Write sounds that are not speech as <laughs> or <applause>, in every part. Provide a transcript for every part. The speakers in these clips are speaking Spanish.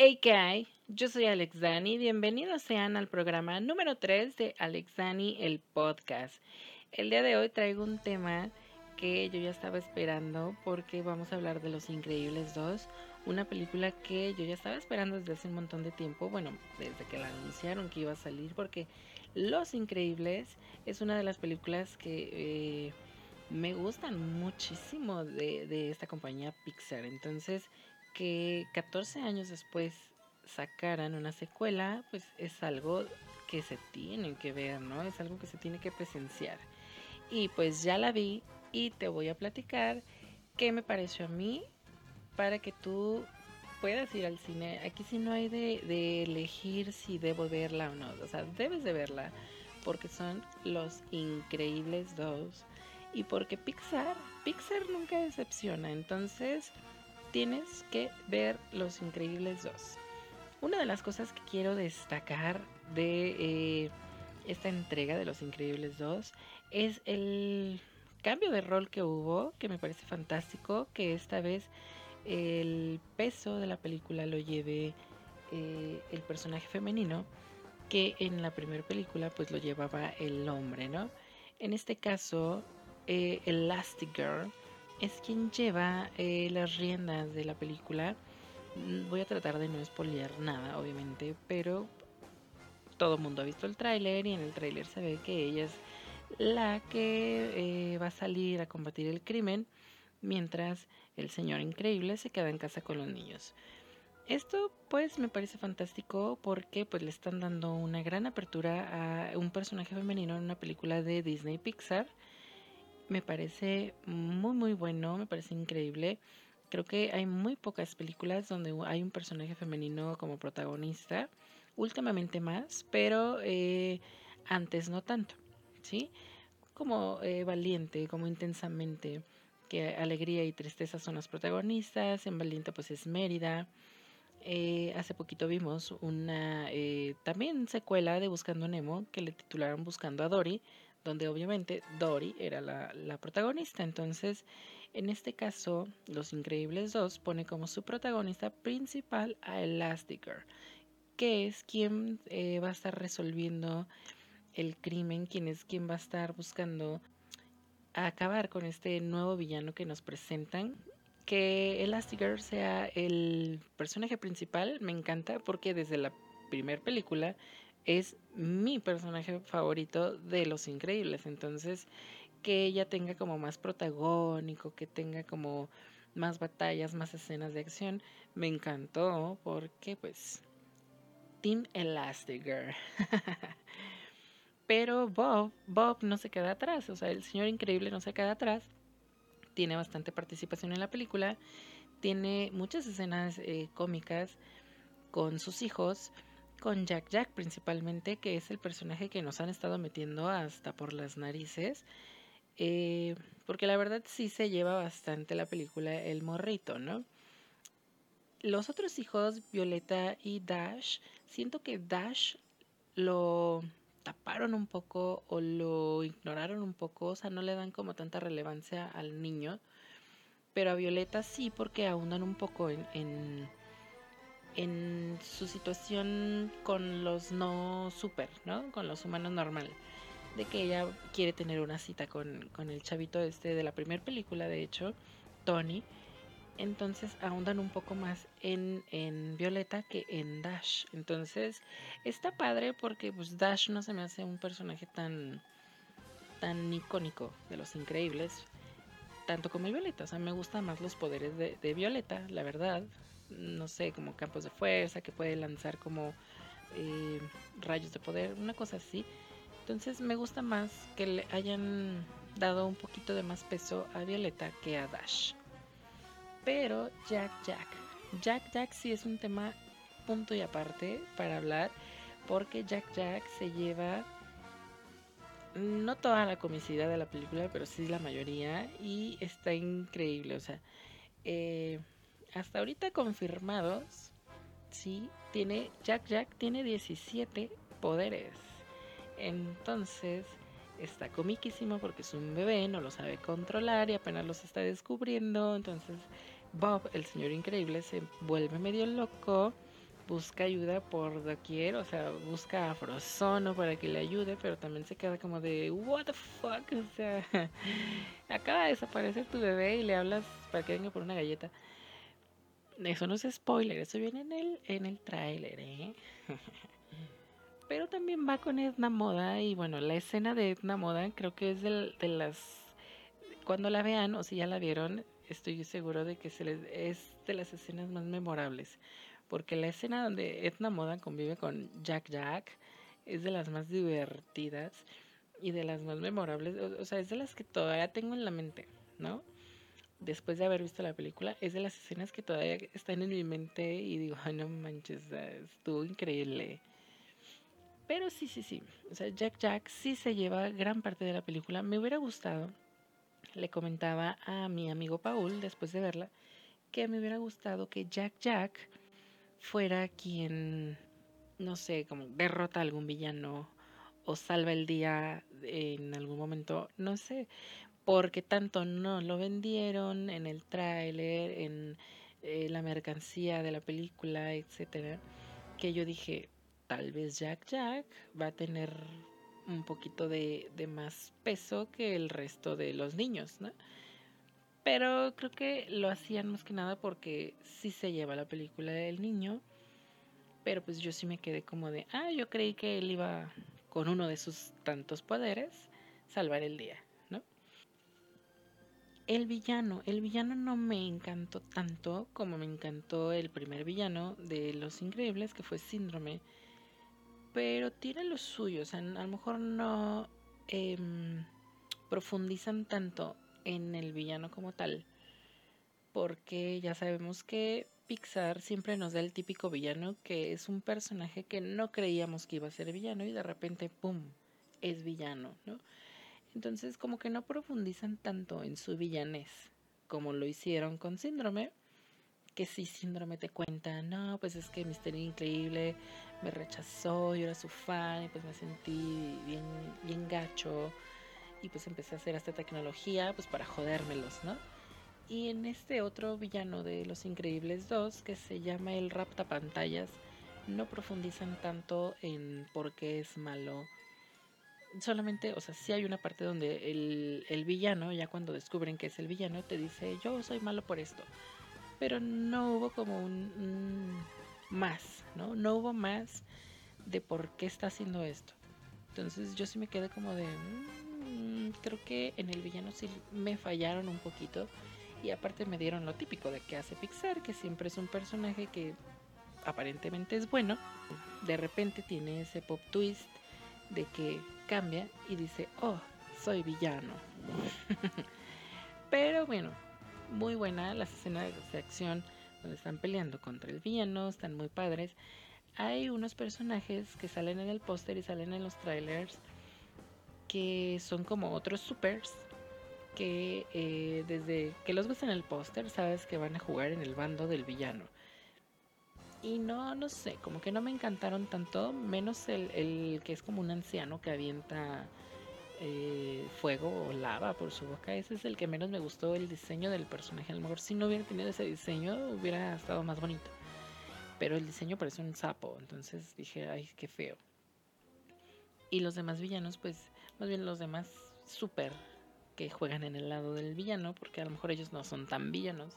AK, yo soy Alex Dani. Bienvenidos sean al programa número 3 de Alex Dani, el podcast. El día de hoy traigo un tema que yo ya estaba esperando porque vamos a hablar de Los Increíbles 2, una película que yo ya estaba esperando desde hace un montón de tiempo, bueno, desde que la anunciaron que iba a salir, porque Los Increíbles es una de las películas que eh, me gustan muchísimo de esta compañía Pixar. Entonces, que 14 años después sacaran una secuela, pues es algo que se tiene que ver, ¿no? Es algo que se tiene que presenciar. Y pues ya la vi y te voy a platicar qué me pareció a mí para que tú puedas ir al cine. Aquí sí no hay de, de elegir si debo verla o no. O sea, debes de verla porque son los increíbles dos y porque Pixar, Pixar nunca decepciona. Entonces tienes que ver Los Increíbles 2. Una de las cosas que quiero destacar de eh, esta entrega de Los Increíbles 2 es el cambio de rol que hubo, que me parece fantástico, que esta vez el peso de la película lo lleve eh, el personaje femenino, que en la primera película pues lo llevaba el hombre, ¿no? En este caso, eh, Elastigirl es quien lleva eh, las riendas de la película. Mm, voy a tratar de no spoilear nada, obviamente, pero todo el mundo ha visto el tráiler y en el tráiler se ve que ella es la que eh, va a salir a combatir el crimen mientras el señor increíble se queda en casa con los niños. Esto pues me parece fantástico porque pues le están dando una gran apertura a un personaje femenino en una película de Disney Pixar me parece muy muy bueno, me parece increíble. Creo que hay muy pocas películas donde hay un personaje femenino como protagonista, últimamente más, pero eh, antes no tanto, ¿sí? Como eh, valiente, como intensamente, que alegría y tristeza son las protagonistas, en valiente pues es Mérida. Eh, hace poquito vimos una también secuela de Buscando Nemo que le titularon Buscando a Dory, donde obviamente Dory era la, protagonista. Entonces, en este caso, Los Increíbles 2 pone como su protagonista principal a Elastigirl, que es quien eh, va a estar resolviendo el crimen, quien es quien va a estar buscando acabar con este nuevo villano que nos presentan. Que Elastigirl sea el personaje principal me encanta porque desde la primera película es mi personaje favorito de Los Increíbles. Entonces, que ella tenga como más protagónico, que tenga como más batallas, más escenas de acción, me encantó porque pues Team Elastigirl. <laughs> Pero Bob, Bob no se queda atrás, o sea, el señor increíble no se queda atrás. Tiene bastante participación en la película, tiene muchas escenas eh, cómicas con sus hijos con Jack Jack principalmente, que es el personaje que nos han estado metiendo hasta por las narices. Eh, porque la verdad sí se lleva bastante la película el morrito, ¿no? Los otros hijos, Violeta y Dash, siento que Dash lo taparon un poco o lo ignoraron un poco, o sea, no le dan como tanta relevancia al niño, pero a Violeta sí porque ahondan un poco en, en en su situación con los no super, ¿no? Con los humanos normal. De que ella quiere tener una cita con, el chavito este de la primera película, de hecho, Tony. Entonces ahondan un poco más en, en, Violeta que en Dash. Entonces está padre porque pues Dash no se me hace un personaje tan, tan icónico de los increíbles. Tanto como Violeta. O sea, me gustan más los poderes de, de Violeta, la verdad no sé, como campos de fuerza, que puede lanzar como eh, rayos de poder, una cosa así. Entonces me gusta más que le hayan dado un poquito de más peso a Violeta que a Dash. Pero Jack Jack. Jack Jack sí es un tema punto y aparte para hablar. Porque Jack Jack se lleva no toda la comicidad de la película, pero sí la mayoría. Y está increíble. O sea, eh, hasta ahorita confirmados, sí, tiene Jack Jack tiene 17 poderes. Entonces, está comiquísimo porque es un bebé, no lo sabe controlar y apenas los está descubriendo. Entonces, Bob, el señor increíble, se vuelve medio loco busca ayuda por doquier, o sea, busca a Frozono para que le ayude, pero también se queda como de, what the fuck, <laughs> o sea, <laughs> acaba de desaparecer tu bebé y le hablas para que venga por una galleta. Eso no es spoiler, eso viene en el, en el tráiler, ¿eh? <laughs> pero también va con Edna Moda y bueno, la escena de Edna Moda creo que es de, de las... Cuando la vean o si ya la vieron, estoy seguro de que se les, es de las escenas más memorables porque la escena donde Edna Moda convive con Jack Jack es de las más divertidas y de las más memorables, o, sea, es de las que todavía tengo en la mente, ¿no? Después de haber visto la película, es de las escenas que todavía están en mi mente y digo, ay, no manches, estuvo increíble. Pero sí, sí, sí, o sea, Jack Jack sí se lleva gran parte de la película. Me hubiera gustado, le comentaba a mi amigo Paul después de verla, que me hubiera gustado que Jack Jack fuera quien, no sé, como derrota a algún villano o salva el día en algún momento, no sé, porque tanto no lo vendieron en el tráiler, en eh, la mercancía de la película, etcétera, que yo dije, tal vez Jack Jack va a tener un poquito de, de más peso que el resto de los niños, ¿no? Pero creo que lo hacían más que nada porque sí se lleva la película del niño. Pero pues yo sí me quedé como de, ah, yo creí que él iba con uno de sus tantos poderes salvar el día. El villano, el villano no me encantó tanto como me encantó el primer villano de Los Increíbles, que fue Síndrome. Pero tiene lo suyo, o sea, a lo mejor no em, profundizan tanto en el villano como tal. Porque ya sabemos que Pixar siempre nos da el típico villano que es un personaje que no creíamos que iba a ser villano y de repente, ¡pum!, es villano, ¿no? Entonces como que no profundizan tanto en su villanés como lo hicieron con Síndrome, que si Síndrome te cuenta, no, pues es que Misterio Increíble me rechazó, yo era su fan y pues me sentí bien, bien gacho y pues empecé a hacer esta tecnología pues para jodérmelos, ¿no? Y en este otro villano de Los Increíbles 2 que se llama el Rapta Pantallas, no profundizan tanto en por qué es malo. Solamente, o sea, sí hay una parte donde el, el villano, ya cuando descubren que es el villano, te dice, yo soy malo por esto. Pero no hubo como un, más, ¿no? No hubo más de por qué está haciendo esto. Entonces yo sí me quedé como de, mm, creo que en el villano sí me fallaron un poquito. Y aparte me dieron lo típico de que hace Pixar, que siempre es un personaje que aparentemente es bueno. De repente tiene ese pop twist de que cambia y dice, oh, soy villano. Pero bueno, muy buena las escenas de acción donde están peleando contra el villano, están muy padres. Hay unos personajes que salen en el póster y salen en los trailers que son como otros supers que eh, desde que los ves en el póster sabes que van a jugar en el bando del villano. Y no, no sé, como que no me encantaron tanto, menos el, que es como un anciano que avienta eh, fuego o lava por su boca. Ese es el que menos me gustó el diseño del personaje. A lo mejor si no hubiera tenido ese diseño hubiera estado más bonito. Pero el diseño parece un sapo, entonces dije, ay, qué feo. Y los demás villanos, pues más bien los demás super que juegan en el lado del villano, porque a lo mejor ellos no son tan villanos,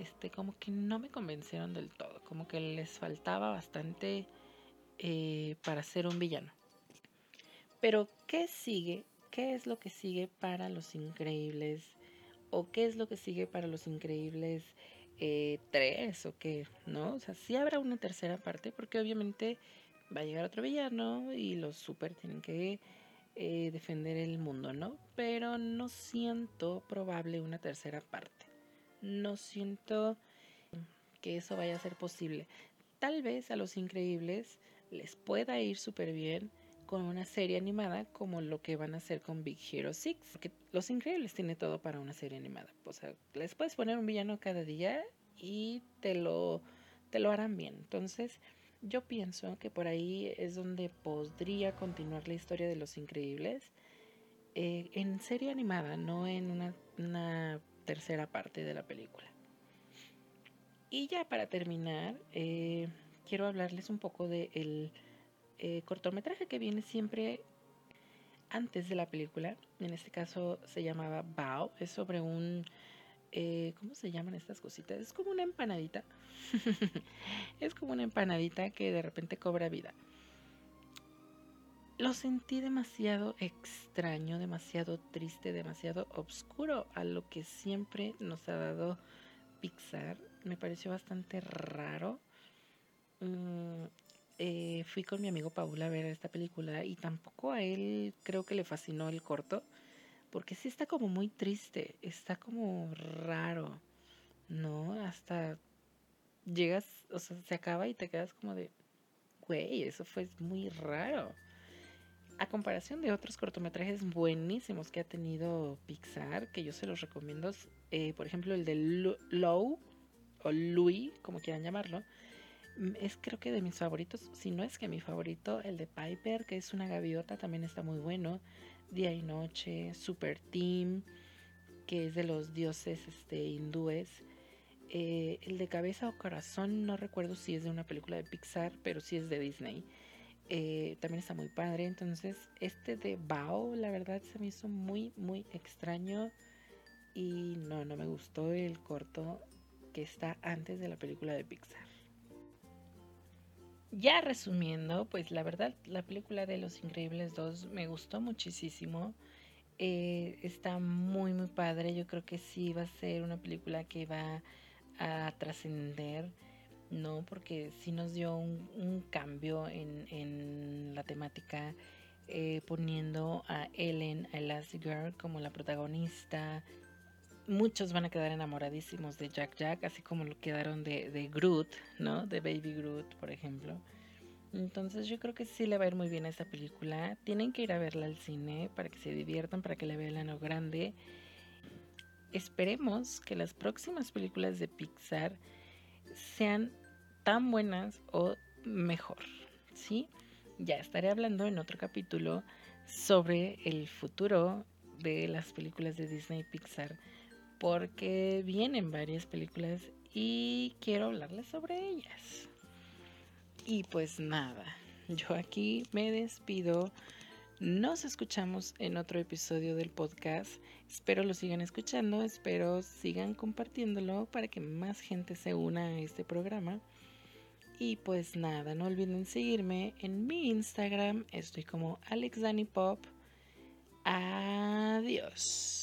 este, como que no me convencieron del todo, como que les faltaba bastante eh, para ser un villano. Pero, ¿qué sigue? ¿Qué es lo que sigue para los increíbles? ¿O qué es lo que sigue para los increíbles eh? ¿O qué? ¿No? O sea, sí habrá una tercera parte, porque obviamente va a llegar otro villano y los super tienen que eh, defender el mundo, ¿no? Pero no siento probable una tercera parte. No siento que eso vaya a ser posible. Tal vez a los increíbles les pueda ir súper bien con una serie animada como lo que van a hacer con Big Hero 6. Porque Los Increíbles tiene todo para una serie animada. O sea, les puedes poner un villano cada día y te lo, te lo harán bien. Entonces, yo pienso que por ahí es donde podría continuar la historia de los increíbles eh, en serie animada, no en una, tercera parte de la película. Y ya para terminar, eh, quiero hablarles un poco del eh, cortometraje que viene siempre antes de la película. En este caso se llamaba Bao. Es sobre un... Eh, ¿Cómo se llaman estas cositas? Es como una empanadita. <laughs> es como una empanadita que de repente cobra vida. Lo sentí demasiado extraño, demasiado triste, demasiado oscuro a lo que siempre nos ha dado Pixar. Me pareció bastante raro. Mm, eh, fui con mi amigo Paula a ver esta película y tampoco a él creo que le fascinó el corto, porque sí está como muy triste, está como raro, ¿no? Hasta llegas, o sea, se acaba y te quedas como de, güey, eso fue muy raro. A comparación de otros cortometrajes buenísimos que ha tenido Pixar, que yo se los recomiendo, eh, por ejemplo el de Low o Louis, como quieran llamarlo, Mm, es creo que de mis favoritos, si no es que mi favorito, el de Piper, que es una gaviota, también está muy bueno. Día y Noche, Super Team, que es de los dioses este, hindúes. Eh, el de Cabeza o Corazón, no recuerdo si es de una película de Pixar, pero sí es de Disney. Eh, también está muy padre. Entonces, este de Bao, la verdad se me hizo muy, muy extraño. Y no, no me gustó el corto que está antes de la película de Pixar. Ya resumiendo, pues la verdad, la película de Los Increíbles 2 me gustó muchísimo. Eh, está muy, muy padre. Yo creo que sí va a ser una película que va a trascender, ¿no? Porque sí nos dio un, cambio en, la temática, eh, poniendo a Ellen, a Elastigirl, como la protagonista, muchos van a quedar enamoradísimos de Jack Jack, así como lo quedaron de, de Groot, ¿no? De Baby Groot, por ejemplo. Entonces yo creo que sí le va a ir muy bien a esta película. Tienen que ir a verla al cine para que se diviertan, para que la vean a lo grande. Esperemos que las próximas películas de Pixar sean tan buenas o mejor, ¿sí? Ya estaré hablando en otro capítulo sobre el futuro de las películas de Disney Pixar porque vienen varias películas y quiero hablarles sobre ellas. Y pues nada, yo aquí me despido. Nos escuchamos en otro episodio del podcast. Espero lo sigan escuchando, espero sigan compartiéndolo para que más gente se una a este programa. Y pues nada, no olviden seguirme en mi Instagram. Estoy como AlexDaniPop. Adiós.